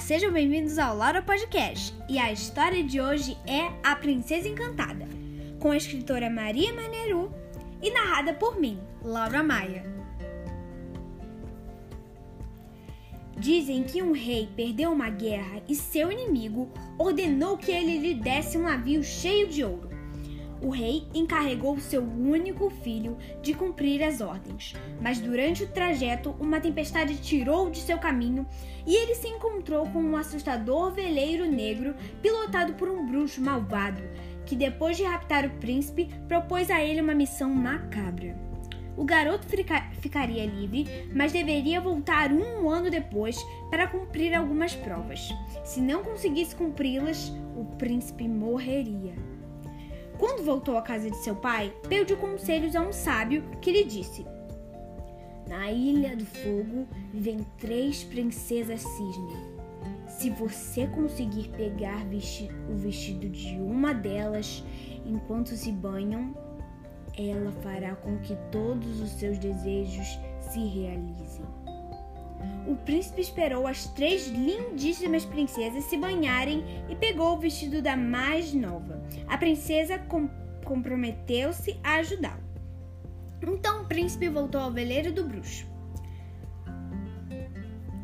Sejam bem-vindos ao Laura Podcast. E a história de hoje é A Princesa Encantada, com a escritora Maria Maneru e narrada por mim, Laura Maia. Dizem que um rei perdeu uma guerra e seu inimigo ordenou que ele lhe desse um navio cheio de ouro o rei encarregou seu único filho de cumprir as ordens, mas durante o trajeto uma tempestade tirou de seu caminho e ele se encontrou com um assustador veleiro negro pilotado por um bruxo malvado, que depois de raptar o príncipe propôs a ele uma missão macabra. O garoto fica ficaria livre, mas deveria voltar um ano depois para cumprir algumas provas. Se não conseguisse cumpri-las, o príncipe morreria. Quando voltou à casa de seu pai, pediu conselhos a um sábio que lhe disse: Na Ilha do Fogo vivem três princesas cisne. Se você conseguir pegar o vestido de uma delas enquanto se banham, ela fará com que todos os seus desejos se realizem. O príncipe esperou as três lindíssimas princesas se banharem e pegou o vestido da mais nova. A princesa com comprometeu-se a ajudá-lo. Então o príncipe voltou ao veleiro do bruxo.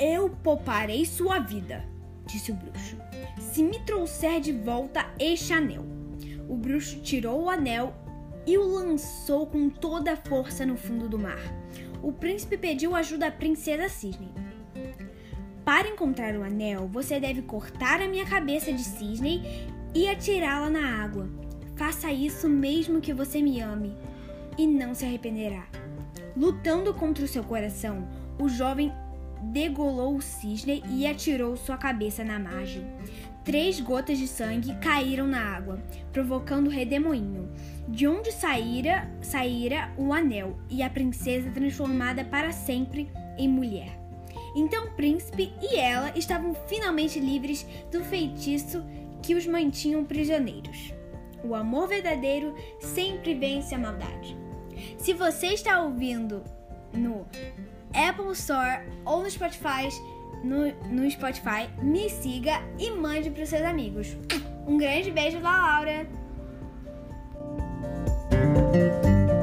Eu pouparei sua vida, disse o bruxo, se me trouxer de volta este anel. O bruxo tirou o anel e o lançou com toda a força no fundo do mar. O príncipe pediu ajuda à princesa Cisne. Para encontrar o anel, você deve cortar a minha cabeça de cisne e atirá-la na água. Faça isso mesmo que você me ame e não se arrependerá. Lutando contra o seu coração, o jovem degolou o cisne e atirou sua cabeça na margem. Três gotas de sangue caíram na água, provocando redemoinho, de onde saíra, saíra o anel e a princesa transformada para sempre em mulher. Então o príncipe e ela estavam finalmente livres do feitiço que os mantinham prisioneiros. O amor verdadeiro sempre vence a maldade. Se você está ouvindo no Apple Store ou no Spotify, no, no Spotify, me siga e mande para seus amigos. Um grande beijo da Laura!